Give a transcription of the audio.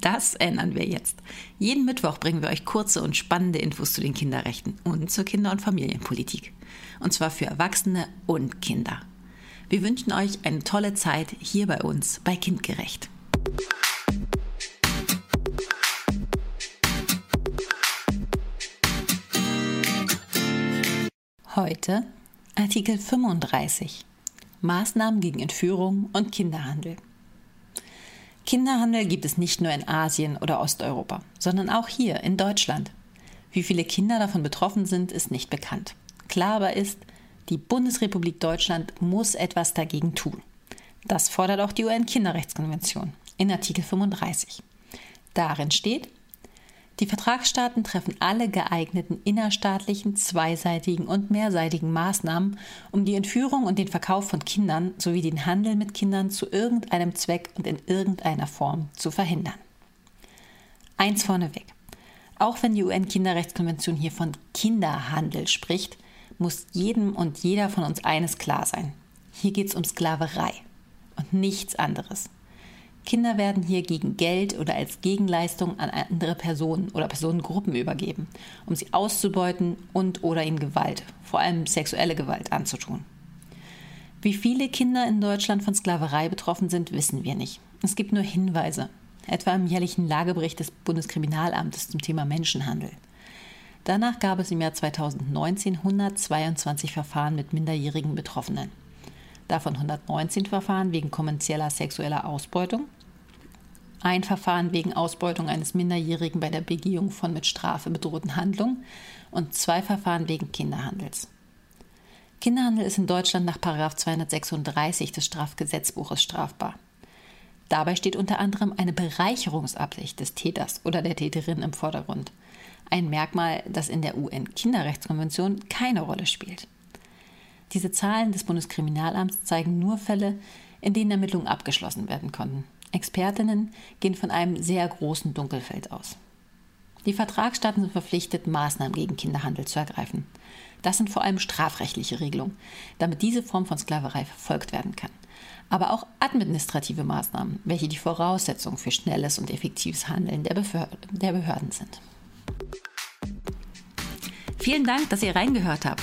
Das ändern wir jetzt. Jeden Mittwoch bringen wir euch kurze und spannende Infos zu den Kinderrechten und zur Kinder- und Familienpolitik. Und zwar für Erwachsene und Kinder. Wir wünschen euch eine tolle Zeit hier bei uns bei Kindgerecht. Heute Artikel 35 Maßnahmen gegen Entführung und Kinderhandel. Kinderhandel gibt es nicht nur in Asien oder Osteuropa, sondern auch hier in Deutschland. Wie viele Kinder davon betroffen sind, ist nicht bekannt. Klar aber ist, die Bundesrepublik Deutschland muss etwas dagegen tun. Das fordert auch die UN-Kinderrechtskonvention in Artikel 35. Darin steht, die Vertragsstaaten treffen alle geeigneten innerstaatlichen, zweiseitigen und mehrseitigen Maßnahmen, um die Entführung und den Verkauf von Kindern sowie den Handel mit Kindern zu irgendeinem Zweck und in irgendeiner Form zu verhindern. Eins vorneweg. Auch wenn die UN-Kinderrechtskonvention hier von Kinderhandel spricht, muss jedem und jeder von uns eines klar sein. Hier geht es um Sklaverei und nichts anderes. Kinder werden hier gegen Geld oder als Gegenleistung an andere Personen oder Personengruppen übergeben, um sie auszubeuten und oder ihnen Gewalt, vor allem sexuelle Gewalt, anzutun. Wie viele Kinder in Deutschland von Sklaverei betroffen sind, wissen wir nicht. Es gibt nur Hinweise, etwa im jährlichen Lagebericht des Bundeskriminalamtes zum Thema Menschenhandel. Danach gab es im Jahr 2019 122 Verfahren mit minderjährigen Betroffenen davon 119 Verfahren wegen kommerzieller sexueller Ausbeutung, ein Verfahren wegen Ausbeutung eines Minderjährigen bei der Begehung von mit Strafe bedrohten Handlungen und zwei Verfahren wegen Kinderhandels. Kinderhandel ist in Deutschland nach 236 des Strafgesetzbuches strafbar. Dabei steht unter anderem eine Bereicherungsabsicht des Täters oder der Täterin im Vordergrund. Ein Merkmal, das in der UN-Kinderrechtskonvention keine Rolle spielt. Diese Zahlen des Bundeskriminalamts zeigen nur Fälle, in denen Ermittlungen abgeschlossen werden konnten. Expertinnen gehen von einem sehr großen Dunkelfeld aus. Die Vertragsstaaten sind verpflichtet, Maßnahmen gegen Kinderhandel zu ergreifen. Das sind vor allem strafrechtliche Regelungen, damit diese Form von Sklaverei verfolgt werden kann. Aber auch administrative Maßnahmen, welche die Voraussetzung für schnelles und effektives Handeln der, der Behörden sind. Vielen Dank, dass ihr reingehört habt.